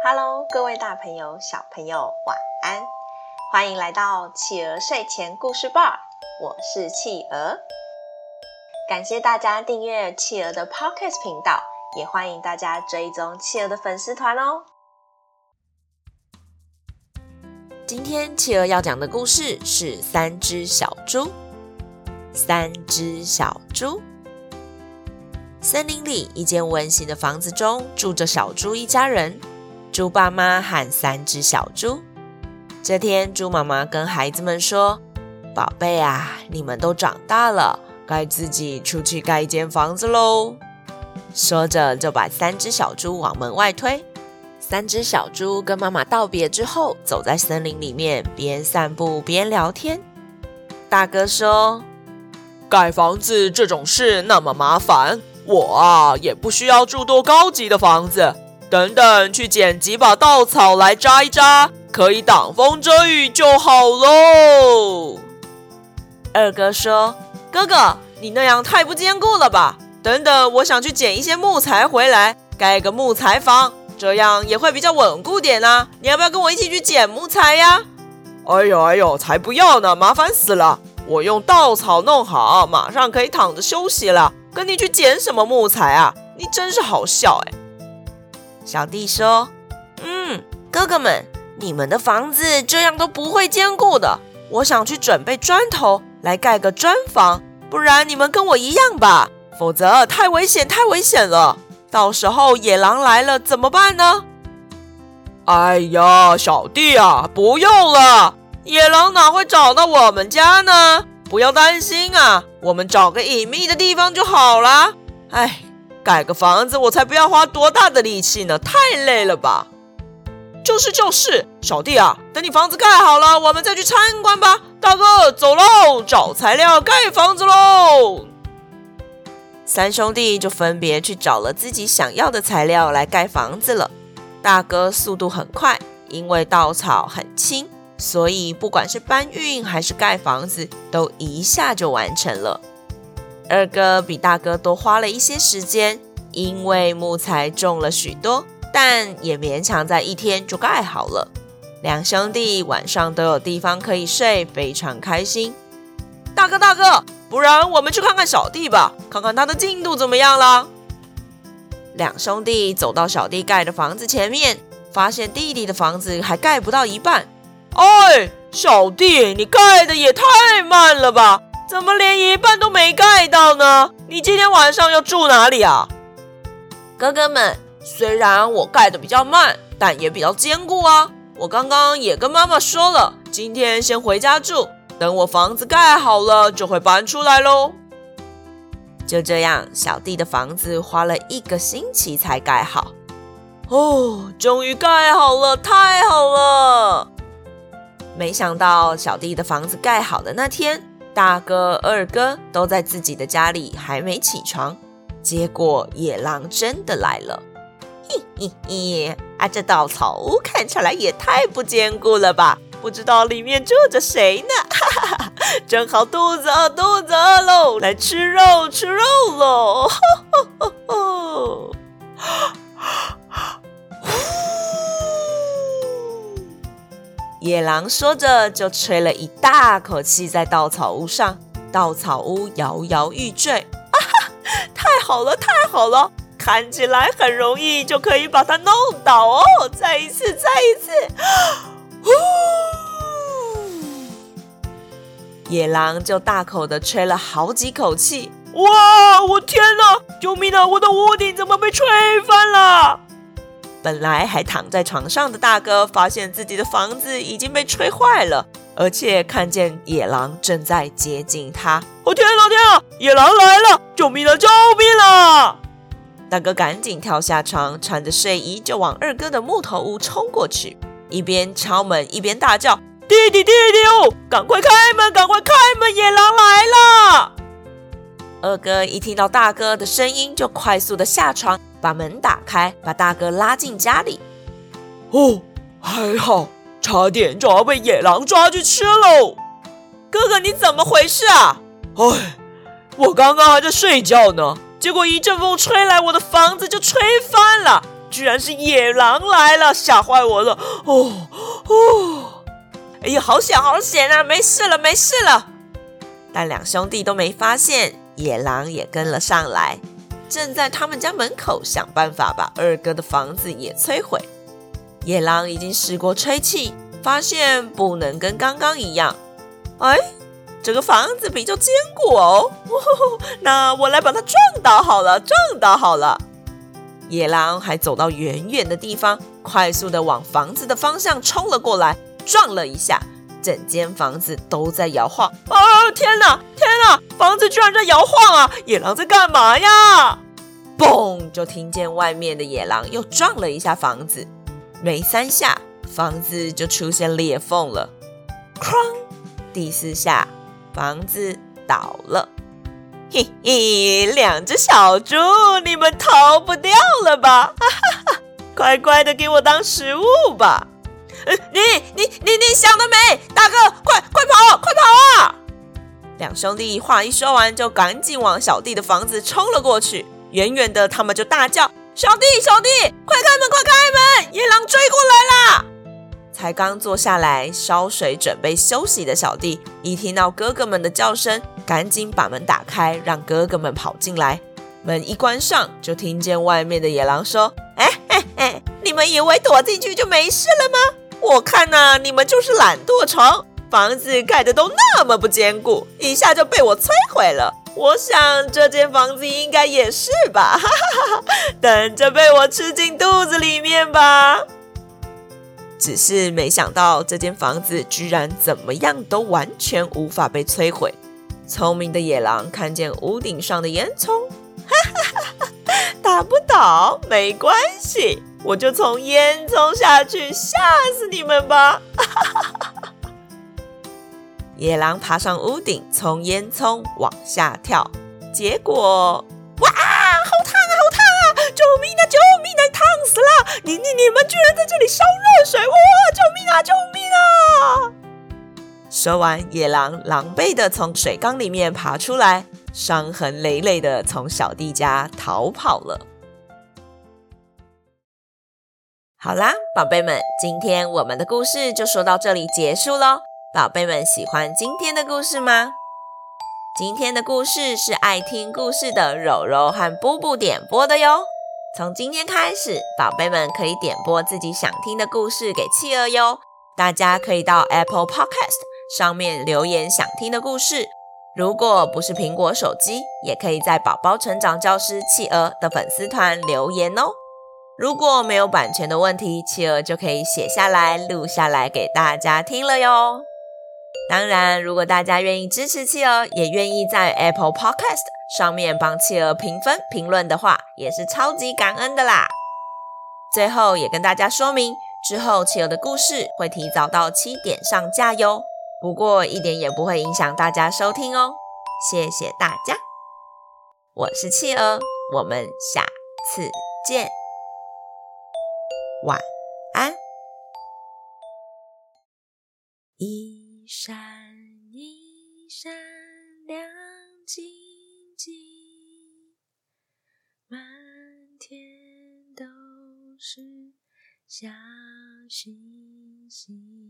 Hello，各位大朋友、小朋友，晚安！欢迎来到企鹅睡前故事吧，我是企鹅。感谢大家订阅企鹅的 Podcast 频道，也欢迎大家追踪企鹅的粉丝团哦。今天企鹅要讲的故事是三只小猪。三只小猪。森林里一间温馨的房子中住着小猪一家人，猪爸妈和三只小猪。这天，猪妈妈跟孩子们说：“宝贝啊，你们都长大了，该自己出去盖一间房子喽。”说着，就把三只小猪往门外推。三只小猪跟妈妈道别之后，走在森林里面，边散步边聊天。大哥说：“盖房子这种事那么麻烦。”我啊，也不需要住多高级的房子。等等，去捡几把稻草来扎一扎，可以挡风遮雨就好喽。二哥说：“哥哥，你那样太不坚固了吧？等等，我想去捡一些木材回来，盖个木材房，这样也会比较稳固点啊。你要不要跟我一起去捡木材呀？”哎呦哎呦，才不要呢，麻烦死了！我用稻草弄好，马上可以躺着休息了。跟你去捡什么木材啊？你真是好笑哎！小弟说：“嗯，哥哥们，你们的房子这样都不会坚固的。我想去准备砖头来盖个砖房，不然你们跟我一样吧，否则太危险，太危险了。到时候野狼来了怎么办呢？”哎呀，小弟啊，不用了，野狼哪会找到我们家呢？不要担心啊，我们找个隐秘的地方就好了。哎，盖个房子我才不要花多大的力气呢，太累了吧？就是就是，小弟啊，等你房子盖好了，我们再去参观吧。大哥，走喽，找材料盖房子喽。三兄弟就分别去找了自己想要的材料来盖房子了。大哥速度很快，因为稻草很轻。所以，不管是搬运还是盖房子，都一下就完成了。二哥比大哥多花了一些时间，因为木材重了许多，但也勉强在一天就盖好了。两兄弟晚上都有地方可以睡，非常开心。大哥，大哥，不然我们去看看小弟吧，看看他的进度怎么样了。两兄弟走到小弟盖的房子前面，发现弟弟的房子还盖不到一半。哎，小弟，你盖的也太慢了吧？怎么连一半都没盖到呢？你今天晚上要住哪里啊？哥哥们，虽然我盖的比较慢，但也比较坚固啊。我刚刚也跟妈妈说了，今天先回家住，等我房子盖好了就会搬出来喽。就这样，小弟的房子花了一个星期才盖好。哦，终于盖好了，太好了！没想到小弟的房子盖好的那天，大哥、二哥都在自己的家里还没起床，结果野狼真的来了。嘿嘿嘿，啊，这稻草屋看起来也太不坚固了吧？不知道里面住着谁呢？哈哈哈，正好肚子饿，肚子饿喽，来吃肉，吃肉喽！哈哈哈哈。野狼说着，就吹了一大口气在稻草屋上，稻草屋摇摇欲坠。啊哈！太好了，太好了，看起来很容易就可以把它弄倒哦！再一次，再一次！呼！野狼就大口的吹了好几口气。哇！我天哪！救命啊！我的屋顶怎么被吹翻了？本来还躺在床上的大哥，发现自己的房子已经被吹坏了，而且看见野狼正在接近他。哦天哪，天啊！野狼来了！救命了，救命了！大哥赶紧跳下床，穿着睡衣就往二哥的木头屋冲过去，一边敲门一边大叫：“弟弟，弟弟哦，赶快开门，赶快开门！野狼来了！”二哥一听到大哥的声音，就快速的下床。把门打开，把大哥拉进家里。哦，还好，差点就要被野狼抓去吃喽！哥哥，你怎么回事啊？哎，我刚刚还在睡觉呢，结果一阵风吹来，我的房子就吹翻了，居然是野狼来了，吓坏我了！哦哦，哎呀，好险好险啊！没事了没事了。但两兄弟都没发现，野狼也跟了上来，正在他们家门口想办法把二哥的房子也摧毁。野狼已经试过吹气，发现不能跟刚刚一样。哎，这个房子比较坚固哦，哦，那我来把它撞倒好了，撞倒好了。野狼还走到远远的地方，快速的往房子的方向冲了过来，撞了一下，整间房子都在摇晃。哦！天哪，天哪，房子居然在摇晃啊！野狼在干嘛呀？嘣！就听见外面的野狼又撞了一下房子，没三下，房子就出现裂缝了。哐！第四下，房子倒了。嘿嘿，两只小猪，你们逃不掉了吧？哈哈哈，乖乖的给我当食物吧！你你你你想得美，大哥，快快跑，快跑啊！两兄弟话一说完，就赶紧往小弟的房子冲了过去。远远的，他们就大叫：“小弟，小弟，快开门，快开门！野狼追过来啦！”才刚坐下来烧水准备休息的小弟，一听到哥哥们的叫声，赶紧把门打开，让哥哥们跑进来。门一关上，就听见外面的野狼说：“哎哎哎，你们以为躲进去就没事了吗？我看呐，你们就是懒惰虫，房子盖的都那么不坚固，一下就被我摧毁了。我想这间房子应该也是吧，哈哈哈哈，等着被我吃进肚子里面吧。”只是没想到，这间房子居然怎么样都完全无法被摧毁。聪明的野狼看见屋顶上的烟囱，哈哈哈哈，打不倒没关系，我就从烟囱下去吓死你们吧！哈哈哈。野狼爬上屋顶，从烟囱往下跳，结果哇，好烫啊，好烫啊！救命啊，救命啊，烫死了！你你你们居然在这里烧热水！哇，救命啊，救命啊！说完，野狼狼狈地从水缸里面爬出来，伤痕累累地从小弟家逃跑了。好啦，宝贝们，今天我们的故事就说到这里结束喽。宝贝们喜欢今天的故事吗？今天的故事是爱听故事的柔柔和布布点播的哟。从今天开始，宝贝们可以点播自己想听的故事给企鹅哟。大家可以到 Apple Podcast 上面留言想听的故事。如果不是苹果手机，也可以在宝宝成长教师企鹅的粉丝团留言哦。如果没有版权的问题，企鹅就可以写下来录下来给大家听了哟。当然，如果大家愿意支持企鹅，也愿意在 Apple Podcast 上面帮企鹅评分评论的话，也是超级感恩的啦。最后也跟大家说明，之后企鹅的故事会提早到七点上架哟。不过一点也不会影响大家收听哦。谢谢大家，我是企鹅，我们下次见，晚安。一。闪一闪亮晶晶，满天都是小星星。